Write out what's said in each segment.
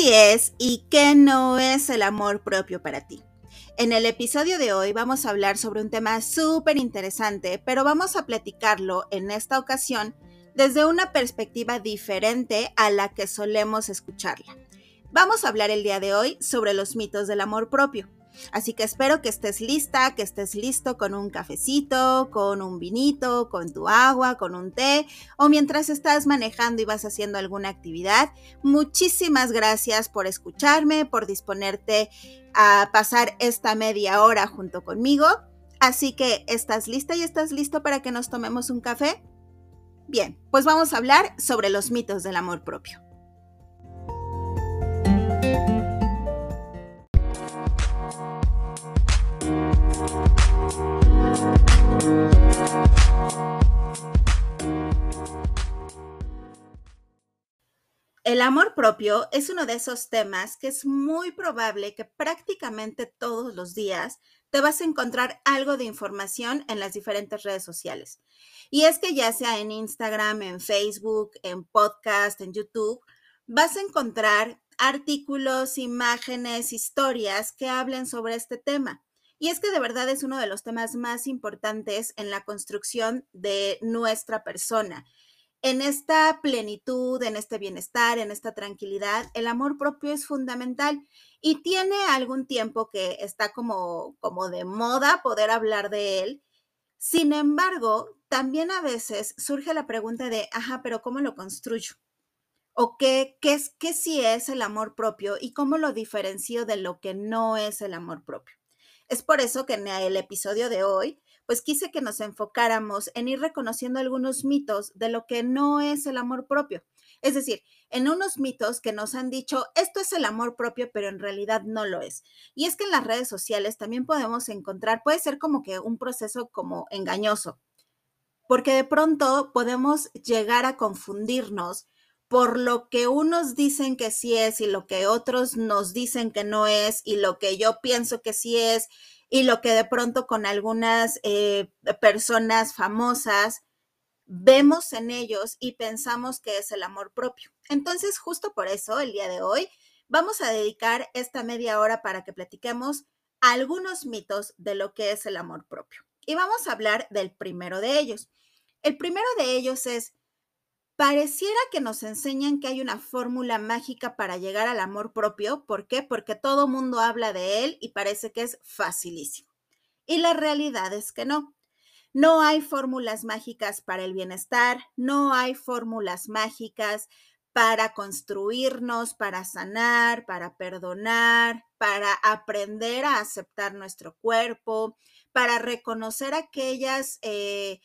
sí es y qué no es el amor propio para ti? En el episodio de hoy vamos a hablar sobre un tema súper interesante, pero vamos a platicarlo en esta ocasión desde una perspectiva diferente a la que solemos escucharla. Vamos a hablar el día de hoy sobre los mitos del amor propio. Así que espero que estés lista, que estés listo con un cafecito, con un vinito, con tu agua, con un té o mientras estás manejando y vas haciendo alguna actividad. Muchísimas gracias por escucharme, por disponerte a pasar esta media hora junto conmigo. Así que, ¿estás lista y estás listo para que nos tomemos un café? Bien, pues vamos a hablar sobre los mitos del amor propio. El amor propio es uno de esos temas que es muy probable que prácticamente todos los días te vas a encontrar algo de información en las diferentes redes sociales. Y es que ya sea en Instagram, en Facebook, en podcast, en YouTube, vas a encontrar artículos, imágenes, historias que hablen sobre este tema. Y es que de verdad es uno de los temas más importantes en la construcción de nuestra persona en esta plenitud, en este bienestar, en esta tranquilidad, el amor propio es fundamental y tiene algún tiempo que está como, como de moda poder hablar de él. Sin embargo, también a veces surge la pregunta de, ajá, pero ¿cómo lo construyo? ¿O qué, qué, es, qué sí es el amor propio y cómo lo diferencio de lo que no es el amor propio? Es por eso que en el episodio de hoy pues quise que nos enfocáramos en ir reconociendo algunos mitos de lo que no es el amor propio. Es decir, en unos mitos que nos han dicho, esto es el amor propio, pero en realidad no lo es. Y es que en las redes sociales también podemos encontrar, puede ser como que un proceso como engañoso, porque de pronto podemos llegar a confundirnos por lo que unos dicen que sí es y lo que otros nos dicen que no es y lo que yo pienso que sí es y lo que de pronto con algunas eh, personas famosas vemos en ellos y pensamos que es el amor propio. Entonces, justo por eso, el día de hoy, vamos a dedicar esta media hora para que platiquemos algunos mitos de lo que es el amor propio. Y vamos a hablar del primero de ellos. El primero de ellos es Pareciera que nos enseñan que hay una fórmula mágica para llegar al amor propio. ¿Por qué? Porque todo mundo habla de él y parece que es facilísimo. Y la realidad es que no. No hay fórmulas mágicas para el bienestar, no hay fórmulas mágicas para construirnos, para sanar, para perdonar, para aprender a aceptar nuestro cuerpo, para reconocer aquellas eh,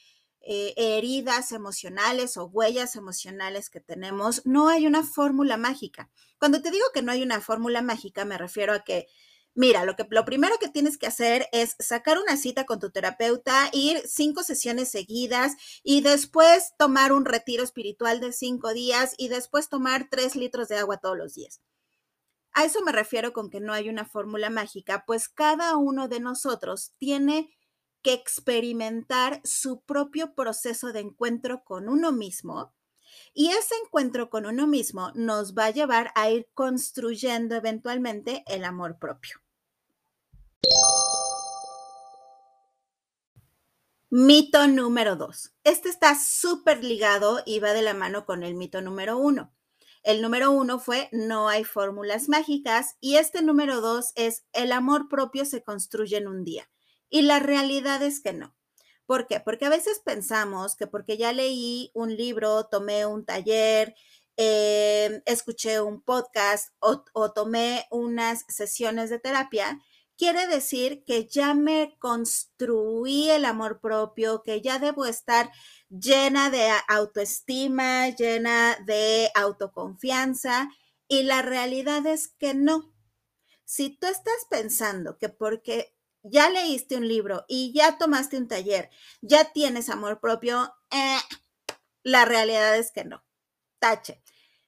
eh, heridas emocionales o huellas emocionales que tenemos, no hay una fórmula mágica. Cuando te digo que no hay una fórmula mágica, me refiero a que, mira, lo, que, lo primero que tienes que hacer es sacar una cita con tu terapeuta, ir cinco sesiones seguidas y después tomar un retiro espiritual de cinco días y después tomar tres litros de agua todos los días. A eso me refiero con que no hay una fórmula mágica, pues cada uno de nosotros tiene que experimentar su propio proceso de encuentro con uno mismo. Y ese encuentro con uno mismo nos va a llevar a ir construyendo eventualmente el amor propio. Mito número dos. Este está súper ligado y va de la mano con el mito número uno. El número uno fue no hay fórmulas mágicas y este número dos es el amor propio se construye en un día. Y la realidad es que no. ¿Por qué? Porque a veces pensamos que porque ya leí un libro, tomé un taller, eh, escuché un podcast o, o tomé unas sesiones de terapia, quiere decir que ya me construí el amor propio, que ya debo estar llena de autoestima, llena de autoconfianza. Y la realidad es que no. Si tú estás pensando que porque ya leíste un libro y ya tomaste un taller, ya tienes amor propio, eh, la realidad es que no. Tache.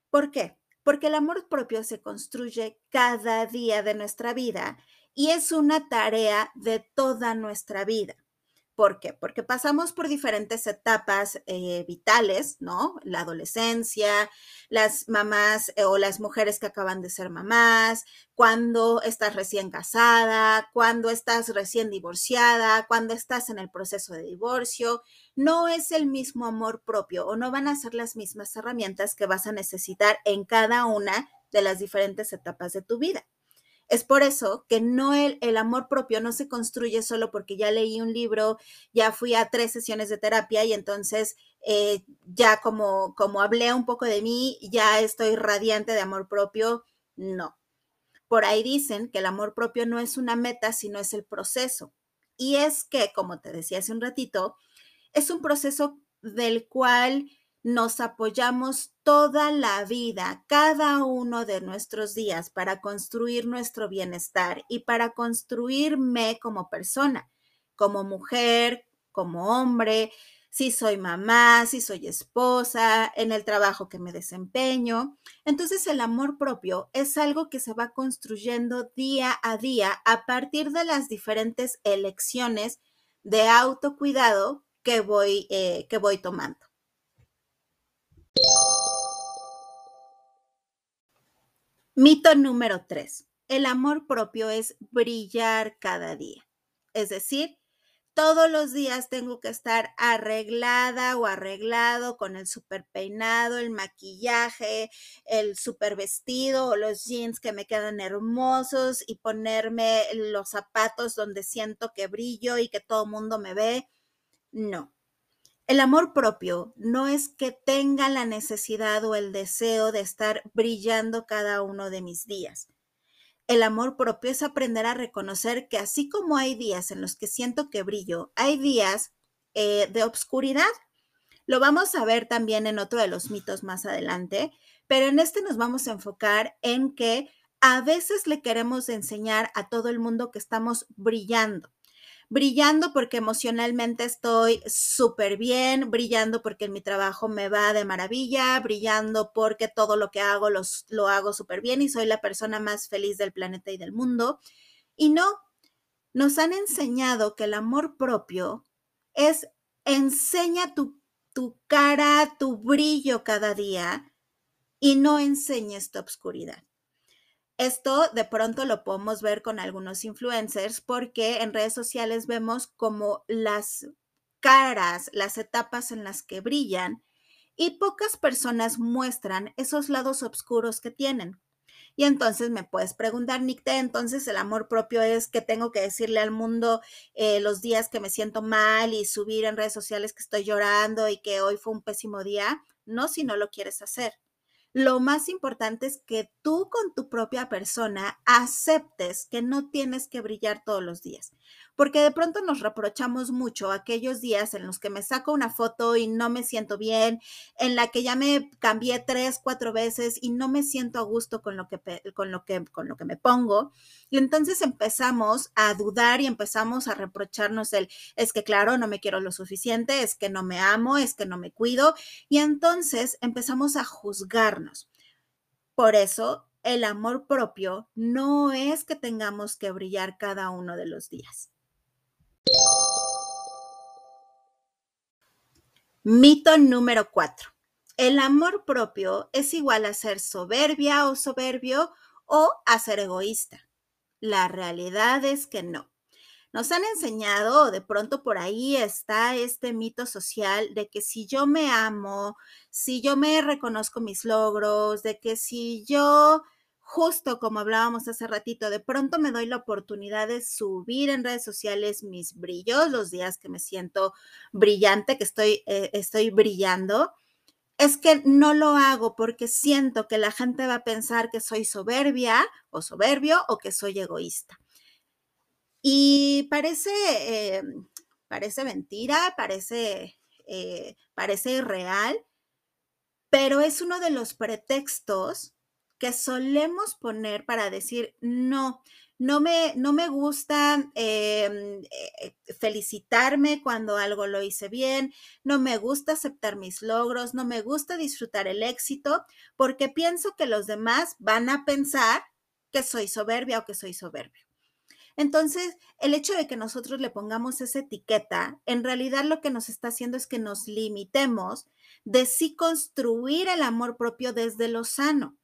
¿Por qué? Porque el amor propio se construye cada día de nuestra vida y es una tarea de toda nuestra vida. ¿Por qué? Porque pasamos por diferentes etapas eh, vitales, ¿no? La adolescencia, las mamás eh, o las mujeres que acaban de ser mamás, cuando estás recién casada, cuando estás recién divorciada, cuando estás en el proceso de divorcio. No es el mismo amor propio o no van a ser las mismas herramientas que vas a necesitar en cada una de las diferentes etapas de tu vida. Es por eso que no el, el, amor propio no se construye solo porque ya leí un libro, ya fui a tres sesiones de terapia y entonces eh, ya como, como hablé un poco de mí, ya estoy radiante de amor propio. No. Por ahí dicen que el amor propio no es una meta, sino es el proceso. Y es que, como te decía hace un ratito, es un proceso del cual nos apoyamos toda la vida, cada uno de nuestros días, para construir nuestro bienestar y para construirme como persona, como mujer, como hombre, si soy mamá, si soy esposa, en el trabajo que me desempeño. Entonces el amor propio es algo que se va construyendo día a día a partir de las diferentes elecciones de autocuidado que voy, eh, que voy tomando. Mito número tres. El amor propio es brillar cada día. Es decir, todos los días tengo que estar arreglada o arreglado con el super peinado, el maquillaje, el super vestido o los jeans que me quedan hermosos y ponerme los zapatos donde siento que brillo y que todo el mundo me ve. No. El amor propio no es que tenga la necesidad o el deseo de estar brillando cada uno de mis días. El amor propio es aprender a reconocer que así como hay días en los que siento que brillo, hay días eh, de obscuridad. Lo vamos a ver también en otro de los mitos más adelante, pero en este nos vamos a enfocar en que a veces le queremos enseñar a todo el mundo que estamos brillando brillando porque emocionalmente estoy súper bien, brillando porque mi trabajo me va de maravilla, brillando porque todo lo que hago los, lo hago súper bien y soy la persona más feliz del planeta y del mundo. Y no, nos han enseñado que el amor propio es enseña tu, tu cara, tu brillo cada día y no enseñes tu obscuridad. Esto de pronto lo podemos ver con algunos influencers porque en redes sociales vemos como las caras, las etapas en las que brillan y pocas personas muestran esos lados oscuros que tienen. Y entonces me puedes preguntar, Nicte, entonces el amor propio es que tengo que decirle al mundo eh, los días que me siento mal y subir en redes sociales que estoy llorando y que hoy fue un pésimo día. No si no lo quieres hacer. Lo más importante es que tú con tu propia persona aceptes que no tienes que brillar todos los días, porque de pronto nos reprochamos mucho aquellos días en los que me saco una foto y no me siento bien, en la que ya me cambié tres, cuatro veces y no me siento a gusto con lo que, con lo que, con lo que me pongo. Y entonces empezamos a dudar y empezamos a reprocharnos el, es que claro, no me quiero lo suficiente, es que no me amo, es que no me cuido. Y entonces empezamos a juzgarnos. Por eso el amor propio no es que tengamos que brillar cada uno de los días. Mito número cuatro. El amor propio es igual a ser soberbia o soberbio o a ser egoísta. La realidad es que no. Nos han enseñado, o de pronto por ahí está este mito social de que si yo me amo, si yo me reconozco mis logros, de que si yo justo como hablábamos hace ratito, de pronto me doy la oportunidad de subir en redes sociales mis brillos, los días que me siento brillante, que estoy, eh, estoy brillando, es que no lo hago porque siento que la gente va a pensar que soy soberbia o soberbio o que soy egoísta. Y parece, eh, parece mentira, parece, eh, parece irreal, pero es uno de los pretextos que solemos poner para decir, no, no me, no me gusta em, eh, felicitarme cuando algo lo hice bien, no me gusta aceptar mis logros, no me gusta disfrutar el éxito, porque pienso que los demás van a pensar que soy soberbia o que soy soberbio. Entonces, el hecho de que nosotros le pongamos esa etiqueta, en realidad lo que nos está haciendo es que nos limitemos de sí construir el amor propio desde lo sano.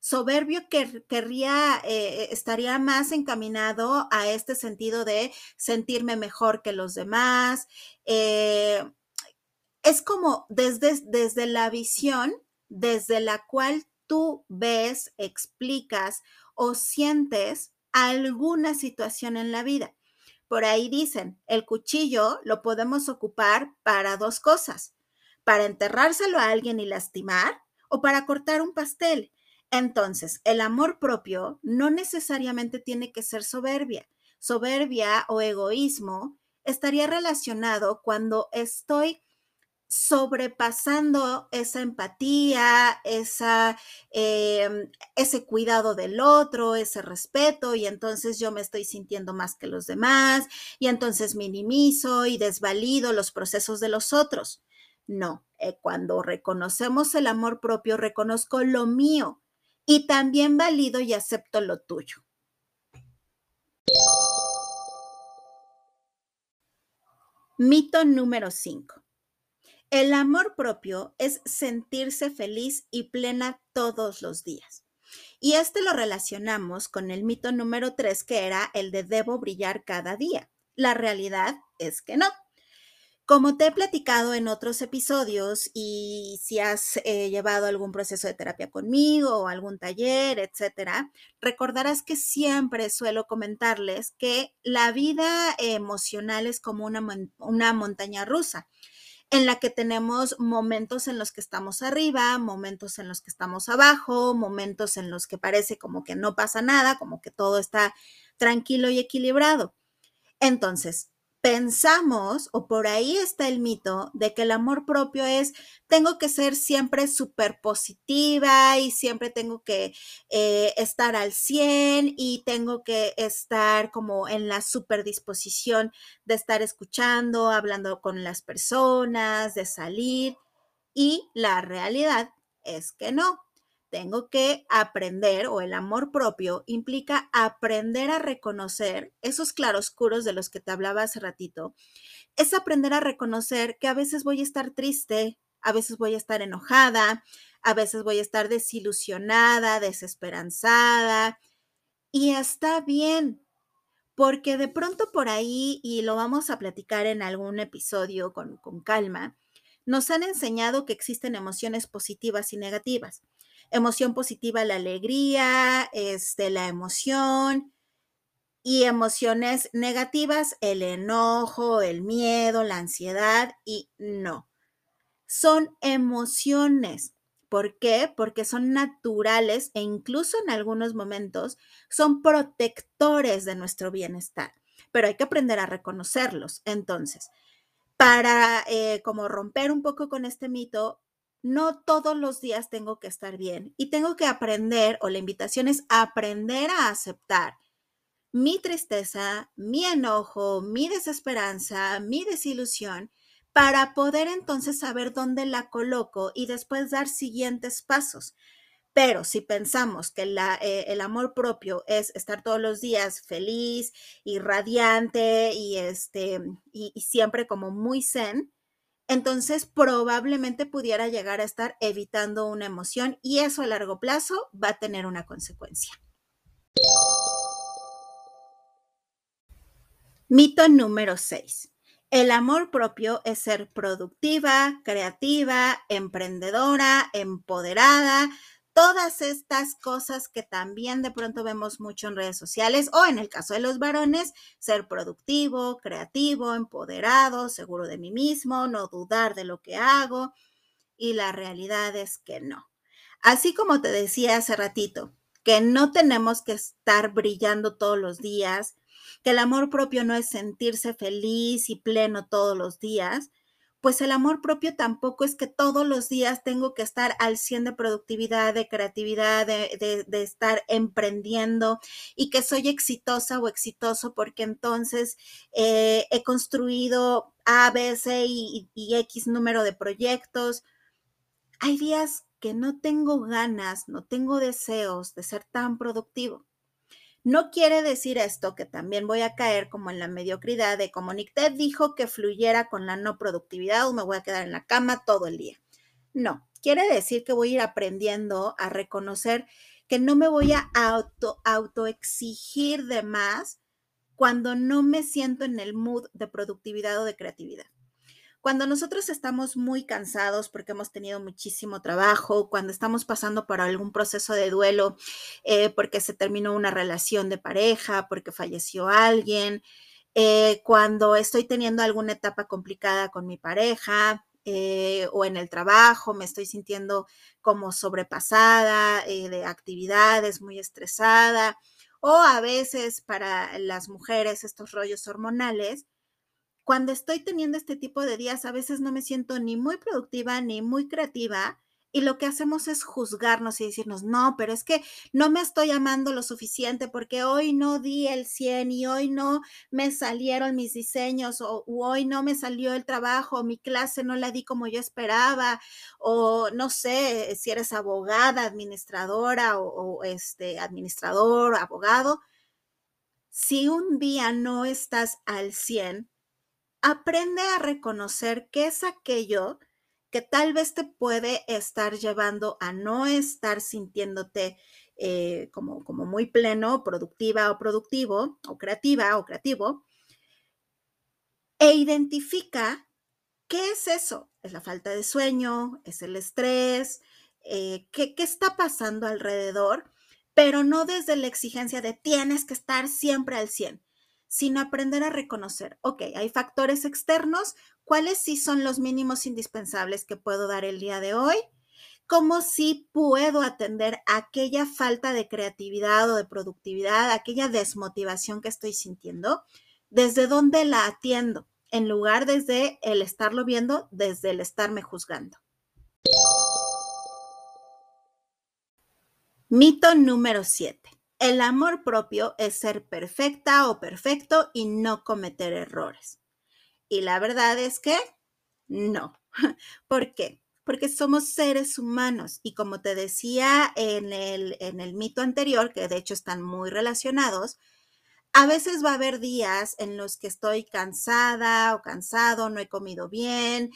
Soberbio que querría, eh, estaría más encaminado a este sentido de sentirme mejor que los demás. Eh, es como desde, desde la visión desde la cual tú ves, explicas o sientes alguna situación en la vida. Por ahí dicen, el cuchillo lo podemos ocupar para dos cosas, para enterrárselo a alguien y lastimar o para cortar un pastel. Entonces, el amor propio no necesariamente tiene que ser soberbia. Soberbia o egoísmo estaría relacionado cuando estoy sobrepasando esa empatía, esa, em, ese cuidado del otro, ese respeto, y entonces yo me estoy sintiendo más que los demás, y entonces minimizo y desvalido los procesos de los otros. No, eh, cuando reconocemos el amor propio, reconozco lo mío y también valido y acepto lo tuyo. Mito número 5. El amor propio es sentirse feliz y plena todos los días. Y este lo relacionamos con el mito número tres, que era el de debo brillar cada día. La realidad es que no. Como te he platicado en otros episodios y si has eh, llevado algún proceso de terapia conmigo o algún taller, etcétera, recordarás que siempre suelo comentarles que la vida emocional es como una, una montaña rusa en la que tenemos momentos en los que estamos arriba, momentos en los que estamos abajo, momentos en los que parece como que no pasa nada, como que todo está tranquilo y equilibrado. Entonces, pensamos, o por ahí está el mito, de que el amor propio es, tengo que ser siempre súper positiva y siempre tengo que eh, estar al 100 y tengo que estar como en la super disposición de estar escuchando, hablando con las personas, de salir. Y la realidad es que no tengo que aprender, o el amor propio implica aprender a reconocer esos claroscuros de los que te hablaba hace ratito. Es aprender a reconocer que a veces voy a estar triste, a veces voy a estar enojada, a veces voy a estar desilusionada, desesperanzada. Y está bien, porque de pronto por ahí, y lo vamos a platicar en algún episodio con, con calma, nos han enseñado que existen emociones positivas y negativas emoción positiva, la alegría, este, la emoción y emociones negativas, el enojo, el miedo, la ansiedad y no. Son emociones. ¿Por qué? Porque son naturales e incluso en algunos momentos son protectores de nuestro bienestar, pero hay que aprender a reconocerlos. Entonces, para eh, como romper un poco con este mito, no todos los días tengo que estar bien y tengo que aprender, o la invitación es aprender a aceptar mi tristeza, mi enojo, mi desesperanza, mi desilusión, para poder entonces saber dónde la coloco y después dar siguientes pasos. Pero si pensamos que eh, el amor propio es estar todos los días feliz y radiante y, este, y siempre como muy zen, entonces probablemente pudiera llegar a estar evitando una emoción y eso a largo plazo va a tener una consecuencia. Mito número 6. El amor propio es ser productiva, creativa, emprendedora, empoderada, todas estas cosas que también de pronto vemos mucho en redes sociales o en el caso de los varones, ser productivo, creativo, empoderado, seguro de mí mismo, no dudar de lo que hago. Y la realidad es que no. Así como te decía hace ratito, que no tenemos que estar brillando todos los días, que el amor propio no es sentirse feliz y pleno todos los días, pues el amor propio tampoco es que todos los días tengo que estar al 100 de productividad, de creatividad, de, estar emprendiendo y que soy exitosa o exitoso porque entonces eh, he construido A, B, C y, y X número de proyectos. Hay días que no tengo ganas, no tengo deseos de ser tan productivo. No quiere decir esto que también voy a caer como en la mediocridad de como Nick dijo que fluyera con la no productividad o me voy a quedar en la cama todo el día. No, quiere decir que voy a ir aprendiendo a reconocer que no me voy a auto, auto exigir de más cuando no me siento en el mood de productividad o de creatividad. Cuando nosotros estamos muy cansados porque hemos tenido muchísimo trabajo, cuando estamos pasando por algún proceso de duelo, eh, porque se terminó una relación de pareja, porque falleció alguien, eh, cuando estoy teniendo alguna etapa complicada con mi pareja, eh, o en el trabajo, me estoy sintiendo como sobrepasada de actividades, muy estresada, o a veces para las mujeres estos rollos hormonales, cuando estoy teniendo este tipo de días, a veces no me siento ni muy productiva ni muy creativa. Y lo que hacemos es juzgarnos y decirnos, no, pero es que no me estoy amando lo suficiente porque hoy no di el 100 y hoy no me salieron mis diseños o hoy no me salió el trabajo, mi clase no la di como yo esperaba o no sé si eres abogada, administradora o, o este administrador, abogado. Si un día no estás al 100, aprende a reconocer qué es aquello que tal vez te puede estar llevando a no estar sintiéndote eh, como, como muy pleno, productiva o productivo, o creativa o creativo, e identifica qué es eso. ¿Es la falta de sueño? ¿Es el estrés? Eh, ¿qué, ¿Qué está pasando alrededor? Pero no desde la exigencia de tienes que estar siempre al 100, sino aprender a reconocer, ok, hay factores externos, cuáles sí son los mínimos indispensables que puedo dar el día de hoy, cómo sí puedo atender aquella falta de creatividad o de productividad, aquella desmotivación que estoy sintiendo, desde dónde la atiendo, en lugar desde el estarlo viendo, desde el estarme juzgando. Mito número 7. El amor propio es ser perfecta o perfecto y no cometer errores. Y la verdad es que no. ¿Por qué? Porque somos seres humanos y como te decía en el, en el mito anterior, que de hecho están muy relacionados, a veces va a haber días en los que estoy cansada o cansado, no he comido bien,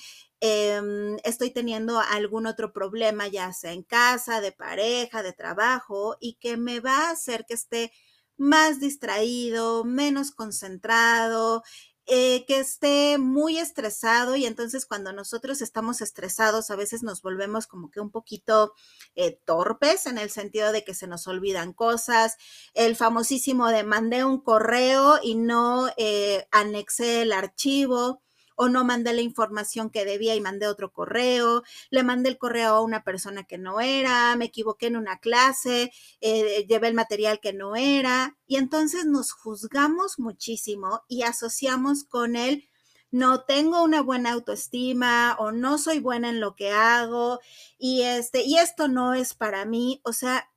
Em, estoy teniendo algún otro problema, ya sea en casa, de pareja, de trabajo, y que me va a hacer que esté más distraído, menos concentrado, eh, que esté muy estresado y entonces cuando nosotros estamos estresados a veces nos volvemos como que un poquito eh, torpes en el sentido de que se nos olvidan cosas. El famosísimo de mandé un correo y no eh, anexé el archivo o no mandé la información que debía y mandé otro correo, le mandé el correo a una persona que no era, me equivoqué en una clase, eh, llevé el material que no era y entonces nos juzgamos muchísimo y asociamos con él no tengo una buena autoestima o no soy buena en lo que hago y este y esto no es para mí, o sea,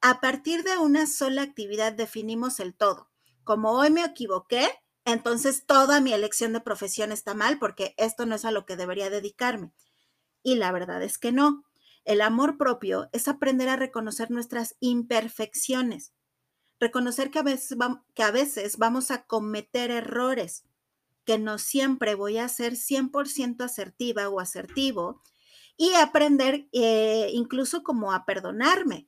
a partir de una sola actividad definimos el todo. Como hoy me equivoqué, entonces toda mi elección de profesión está mal porque esto no es a lo que debería dedicarme. Y la verdad es que no. El amor propio es aprender a reconocer nuestras imperfecciones, reconocer que a veces, vamos a cometer errores, que no siempre voy a ser 100% asertiva o asertivo y aprender eh, incluso como a perdonarme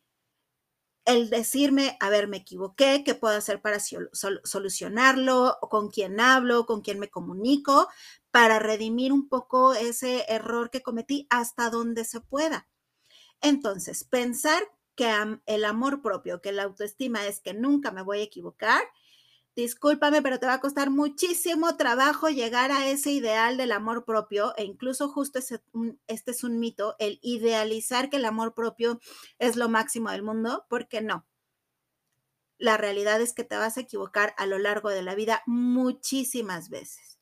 el decirme, a ver, me equivoqué, qué puedo hacer para solucionarlo, o con quién hablo, con quién me comunico, para redimir un poco ese error que cometí hasta donde se pueda. Entonces, pensar que el amor propio, que la autoestima es que nunca me voy a equivocar, discúlpame, pero te va a costar muchísimo trabajo llegar a ese ideal del amor propio e incluso justo este es un mito, el idealizar que el amor propio es lo máximo del mundo, porque no. La realidad es que te vas a equivocar a lo largo de la vida muchísimas veces.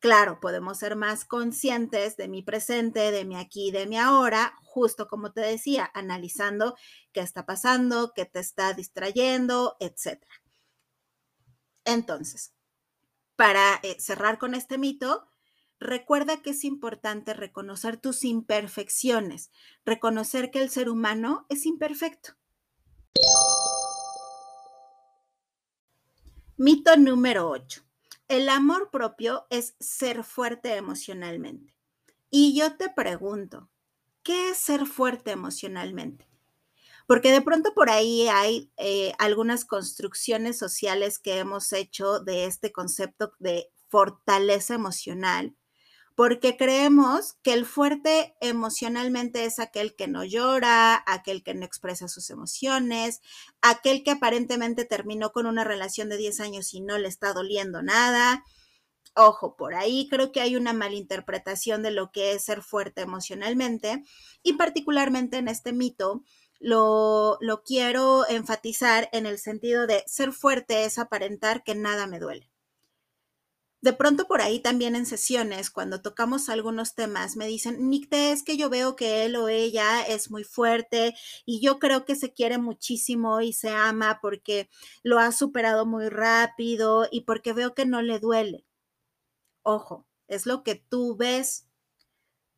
Claro, podemos ser más conscientes de mi presente, de mi aquí, de mi ahora, justo como te decía, analizando qué está pasando, qué te está distrayendo, etcétera. Entonces, para eh, cerrar con este mito, recuerda que es importante reconocer tus imperfecciones, reconocer que el ser humano es imperfecto. Mito número 8. El amor propio es ser fuerte emocionalmente. Y yo te pregunto, ¿qué es ser fuerte emocionalmente? Porque de pronto por ahí hay eh, algunas construcciones sociales que hemos hecho de este concepto de fortaleza emocional, porque creemos que el fuerte emocionalmente es aquel que no llora, aquel que no expresa sus emociones, aquel que aparentemente terminó con una relación de 10 años y no le está doliendo nada. Ojo, por ahí creo que hay una malinterpretación de lo que es ser fuerte emocionalmente y particularmente en este mito lo, lo quiero enfatizar en el sentido de ser fuerte es aparentar que nada me duele. De pronto por ahí también en sesiones, cuando tocamos algunos temas, me dicen, Nicte, es que yo veo que él o ella es muy fuerte y yo creo que se quiere muchísimo y se ama porque lo ha superado muy rápido y porque veo que no le duele. Ojo, es lo que tú ves.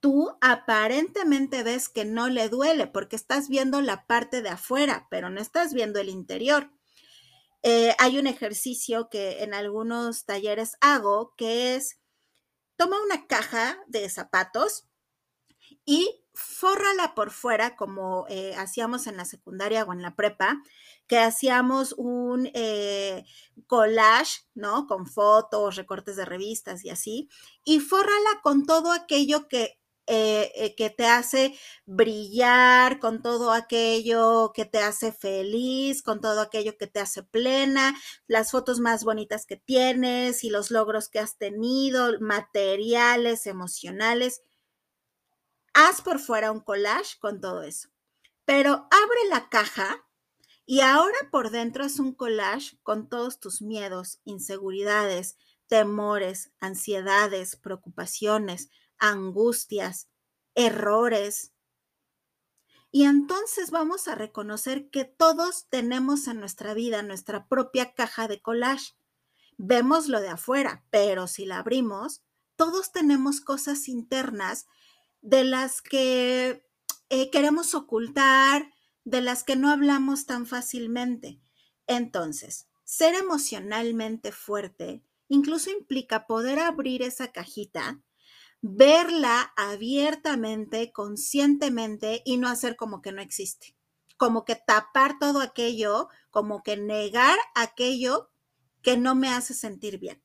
Tú aparentemente ves que no le duele porque estás viendo la parte de afuera, pero no estás viendo el interior. Eh, hay un ejercicio que en algunos talleres hago que es, toma una caja de zapatos y fórrala por fuera como eh, hacíamos en la secundaria o en la prepa, que hacíamos un eh, collage, ¿no? Con fotos, recortes de revistas y así, y fórrala con todo aquello que eh, eh, que te hace brillar, con todo aquello que te hace feliz, con todo aquello que te hace plena, las fotos más bonitas que tienes y los logros que has tenido, materiales, emocionales. Haz por fuera un collage con todo eso. Pero abre la caja y ahora por dentro es un collage con todos tus miedos, inseguridades, temores, ansiedades, preocupaciones, angustias, errores. Y entonces vamos a reconocer que todos tenemos en nuestra vida nuestra propia caja de collage. Vemos lo de afuera, pero si la abrimos, todos tenemos cosas internas de las que eh, queremos ocultar, de las que no hablamos tan fácilmente. Entonces, ser emocionalmente fuerte incluso implica poder abrir esa cajita verla abiertamente, conscientemente y no hacer como que no existe, como que tapar todo aquello, como que negar aquello que no me hace sentir bien.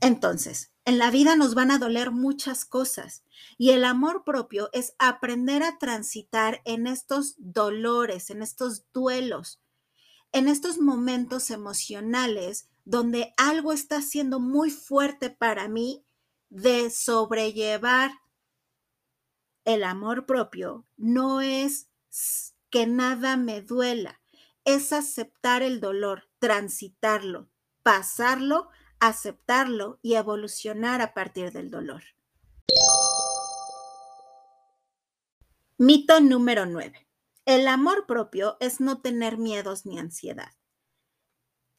Entonces, en la vida nos van a doler muchas cosas y el amor propio es aprender a transitar en estos dolores, en estos duelos, en estos momentos emocionales donde algo está siendo muy fuerte para mí de sobrellevar el amor propio no es que nada me duela, es aceptar el dolor, transitarlo, pasarlo, aceptarlo y evolucionar a partir del dolor. Mito número 9. El amor propio es no tener miedos ni ansiedad.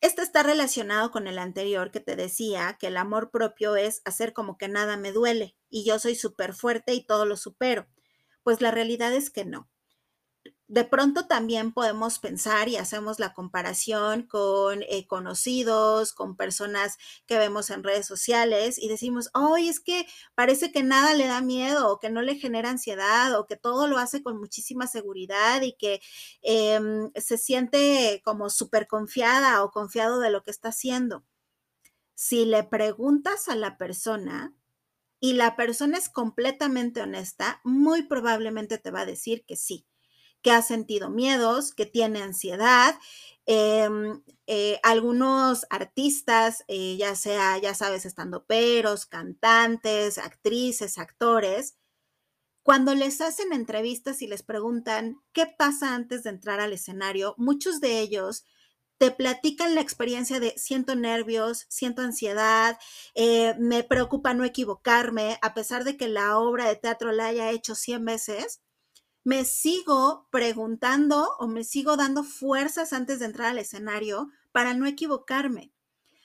Este está relacionado con el anterior que te decía que el amor propio es hacer como que nada me duele y yo soy súper fuerte y todo lo supero. Pues la realidad es que no de pronto también podemos pensar y hacemos la comparación con eh, conocidos, con personas que vemos en redes sociales y decimos, hoy es que parece que nada le da miedo o que no le genera ansiedad o que todo lo hace con muchísima seguridad y que em, se siente como súper confiada o confiado de lo que está haciendo. Si le preguntas a la persona, y la persona es completamente honesta, muy probablemente te va a decir que sí que ha sentido miedos, que tiene ansiedad. Em, eh, algunos artistas, eh, ya sea, ya sabes, estando peros, cantantes, actrices, actores, cuando les hacen entrevistas y les preguntan qué pasa antes de entrar al escenario, muchos de ellos te platican la experiencia de siento nervios, siento ansiedad, eh, me preocupa no equivocarme, a pesar de que la obra de teatro la haya hecho 100 veces, me sigo preguntando o me sigo dando fuerzas antes de entrar al escenario para no equivocarme.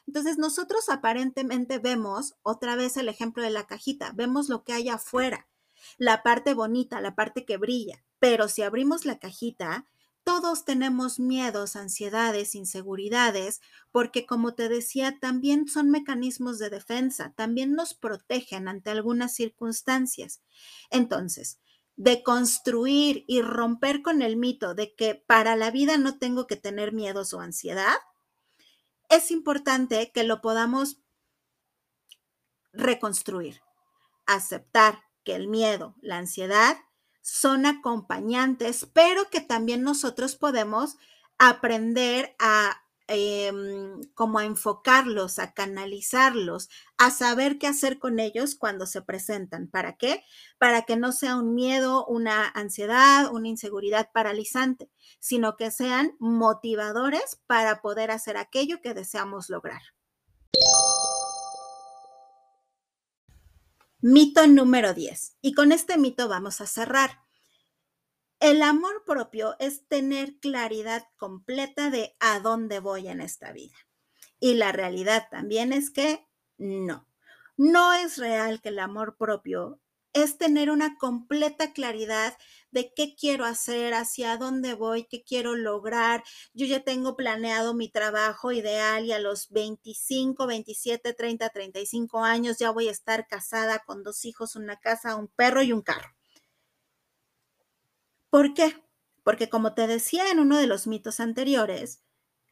Entonces nosotros aparentemente vemos otra vez el ejemplo de la cajita, vemos lo que hay afuera, la parte bonita, la parte que brilla, pero si abrimos la cajita, todos tenemos miedos, ansiedades, inseguridades, porque como te decía, también son mecanismos de defensa, también nos protegen ante algunas circunstancias. Entonces, de construir y romper con el mito de que para la vida no tengo que tener miedos o ansiedad, es importante que lo podamos reconstruir, aceptar que el miedo, la ansiedad son acompañantes, pero que también nosotros podemos aprender a em, como a enfocarlos, a canalizarlos, a saber qué hacer con ellos cuando se presentan. ¿Para qué? Para que no sea un miedo, una ansiedad, una inseguridad paralizante, sino que sean motivadores para poder hacer aquello que deseamos lograr. Mito número 10. Y con este mito vamos a cerrar. El amor propio es tener claridad completa de a dónde voy en esta vida. Y la realidad también es que no. No es real que el amor propio es tener una completa claridad de qué quiero hacer, hacia dónde voy, qué quiero lograr. Yo ya tengo planeado mi trabajo ideal y a los 25, 27, 30, 35 años ya voy a estar casada con dos hijos, una casa, un perro y un carro. ¿Por qué? Porque como te decía en uno de los mitos anteriores,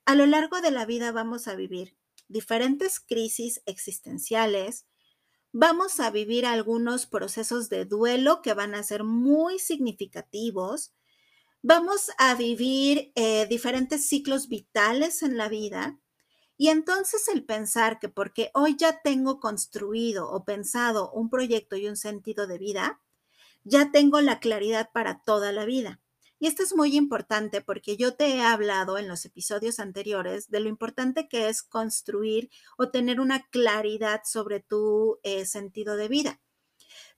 a lo largo de la vida vamos a vivir diferentes crisis existenciales, vamos a vivir algunos procesos de duelo que van a ser muy significativos. Vamos a vivir eh, diferentes ciclos vitales en la vida. Y entonces el pensar que porque hoy ya tengo construido o pensado un proyecto y un sentido de vida, ya tengo la claridad para toda la vida. Y esto es muy importante porque yo te he hablado en los episodios anteriores de lo importante que es construir o tener una claridad sobre tu eh, sentido de vida.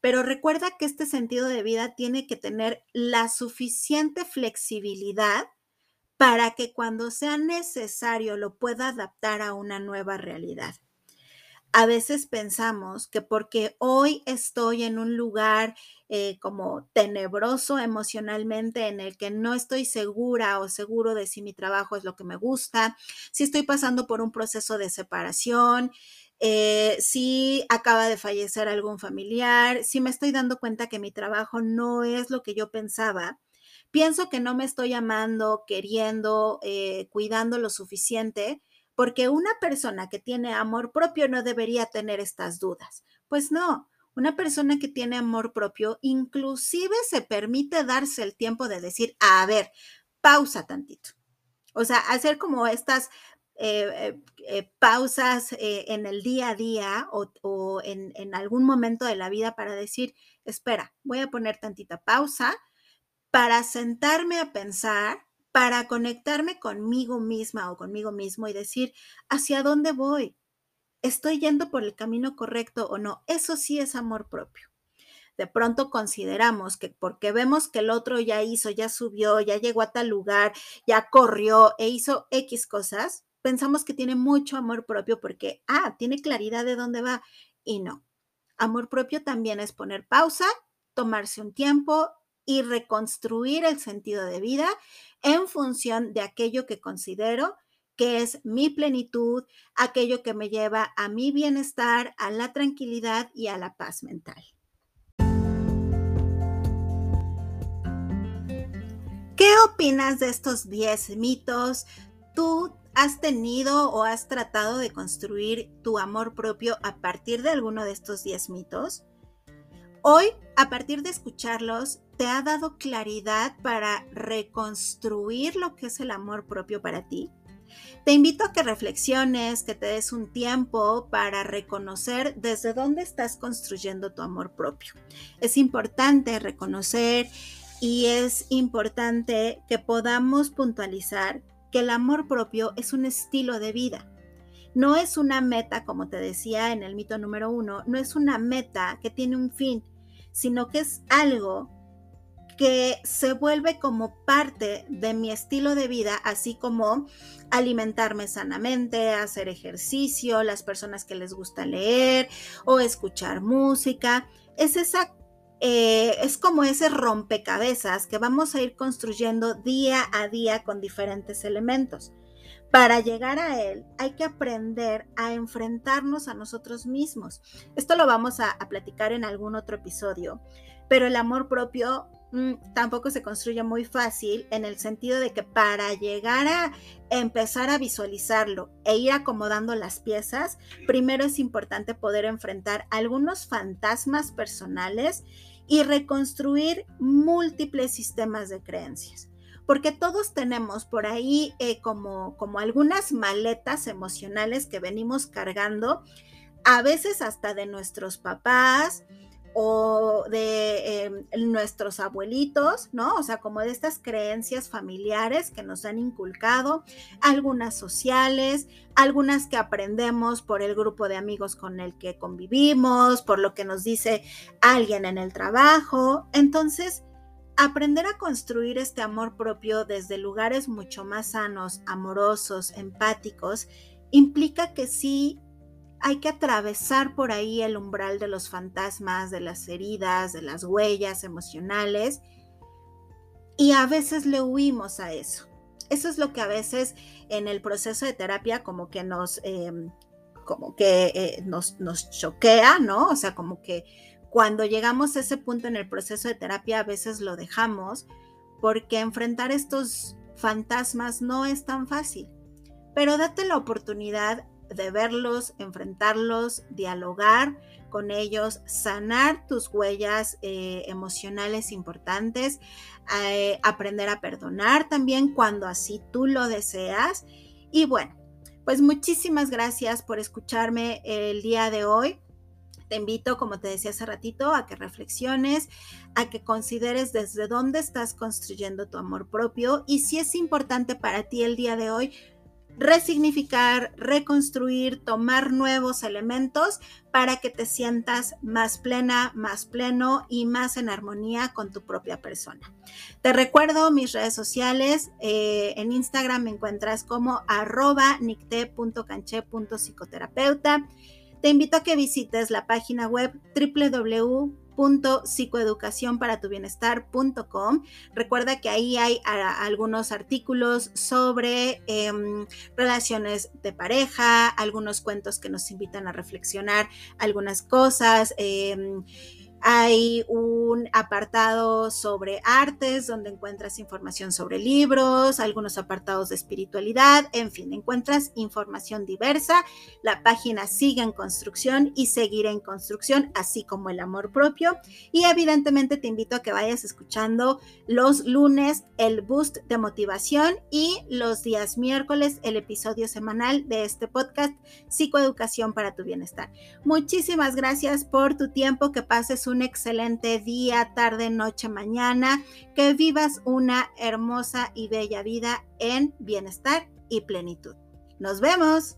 Pero recuerda que este sentido de vida tiene que tener la suficiente flexibilidad para que cuando sea necesario lo pueda adaptar a una nueva realidad a veces pensamos que porque hoy estoy en un lugar eh, como tenebroso emocionalmente en el que no estoy segura o seguro de si mi trabajo es lo que me gusta, si estoy pasando por un proceso de separación, eh, si acaba de fallecer algún familiar, si me estoy dando cuenta que mi trabajo no es lo que yo pensaba, pienso que no me estoy amando, queriendo, eh, cuidando lo suficiente porque una persona que tiene amor propio no debería tener estas dudas. Pues no, una persona que tiene amor propio inclusive se permite darse el tiempo de decir, a ver, pausa tantito. O sea, hacer como estas eh, eh, eh, pausas en el día a día o, en, en, algún momento de la vida para decir, espera, voy a poner tantita pausa para sentarme a pensar para conectarme conmigo misma o conmigo mismo y decir, ¿hacia dónde voy? ¿Estoy yendo por el camino correcto o no? Eso sí es amor propio. De pronto consideramos que porque vemos que el otro ya hizo, ya subió, ya llegó a tal lugar, ya corrió e hizo X cosas, pensamos que tiene mucho amor propio porque, ah, tiene claridad de dónde va. Y no. Amor propio también es poner pausa, tomarse un tiempo y reconstruir el sentido de vida en función de aquello que considero que es mi plenitud, aquello que me lleva a mi bienestar, a la tranquilidad y a la paz mental. ¿Qué opinas de estos 10 mitos? ¿Tú has tenido o has tratado de construir tu amor propio a partir de alguno de estos 10 mitos? Hoy, a partir de escucharlos, te ha dado claridad para reconstruir lo que es el amor propio para ti. Te invito a que reflexiones, que te des un tiempo para reconocer desde dónde estás construyendo tu amor propio. Es importante reconocer y es importante que podamos puntualizar que el amor propio es un estilo de vida. No es una meta, como te decía en el mito número uno, no es una meta que tiene un fin, sino que es algo que se vuelve como parte de mi estilo de vida, así como alimentarme sanamente, hacer ejercicio, las personas que les gusta leer o escuchar música. Es esa eh, es como ese rompecabezas que vamos a ir construyendo día a día con diferentes elementos. Para llegar a él hay que aprender a enfrentarnos a nosotros mismos. Esto lo vamos a, a platicar en algún otro episodio, pero el amor propio Mm, tampoco se construye muy fácil en el sentido de que para llegar a empezar a visualizarlo e ir acomodando las piezas, primero es importante poder enfrentar algunos fantasmas personales y reconstruir múltiples sistemas de creencias. Porque todos tenemos por ahí eh, como, como algunas maletas emocionales que venimos cargando, a veces hasta de nuestros papás, o de em, nuestros abuelitos, ¿no? O sea, como de estas creencias familiares que nos han inculcado, algunas sociales, algunas que aprendemos por el grupo de amigos con el que convivimos, por lo que nos dice alguien en el trabajo. Entonces, aprender a construir este amor propio desde lugares mucho más sanos, amorosos, empáticos, implica que sí hay que atravesar por ahí el umbral de los fantasmas, de las heridas, de las huellas emocionales. Y a veces le huimos a eso. Eso es lo que a veces en el proceso de terapia como que nos, em, como que eh, nos, nos choquea, ¿no? O sea, como que cuando llegamos a ese punto en el proceso de terapia a veces lo dejamos porque enfrentar estos fantasmas no es tan fácil. Pero date la oportunidad de verlos, enfrentarlos, dialogar con ellos, sanar tus huellas eh, emocionales importantes, eh, aprender a perdonar también cuando así tú lo deseas. Y bueno, pues muchísimas gracias por escucharme el día de hoy. Te invito, como te decía hace ratito, a que reflexiones, a que consideres desde dónde estás construyendo tu amor propio y si es importante para ti el día de hoy, resignificar, reconstruir, tomar nuevos elementos para que te sientas más plena, más pleno y más en armonía con tu propia persona. Te recuerdo mis redes sociales. Eh, en Instagram me encuentras como arroba. Te invito a que visites la página web www bienestar.com Recuerda que ahí hay algunos artículos sobre em, relaciones de pareja, algunos cuentos que nos invitan a reflexionar algunas cosas. Em, hay un apartado sobre artes donde encuentras información sobre libros, algunos apartados de espiritualidad, en fin, encuentras información diversa. La página sigue en construcción y seguirá en construcción, así como el amor propio. Y evidentemente te invito a que vayas escuchando los lunes el boost de motivación y los días miércoles el episodio semanal de este podcast Psicoeducación para tu bienestar. Muchísimas gracias por tu tiempo, que pases un excelente día, tarde, noche, mañana, que vivas una hermosa y bella vida en bienestar y plenitud. Nos vemos.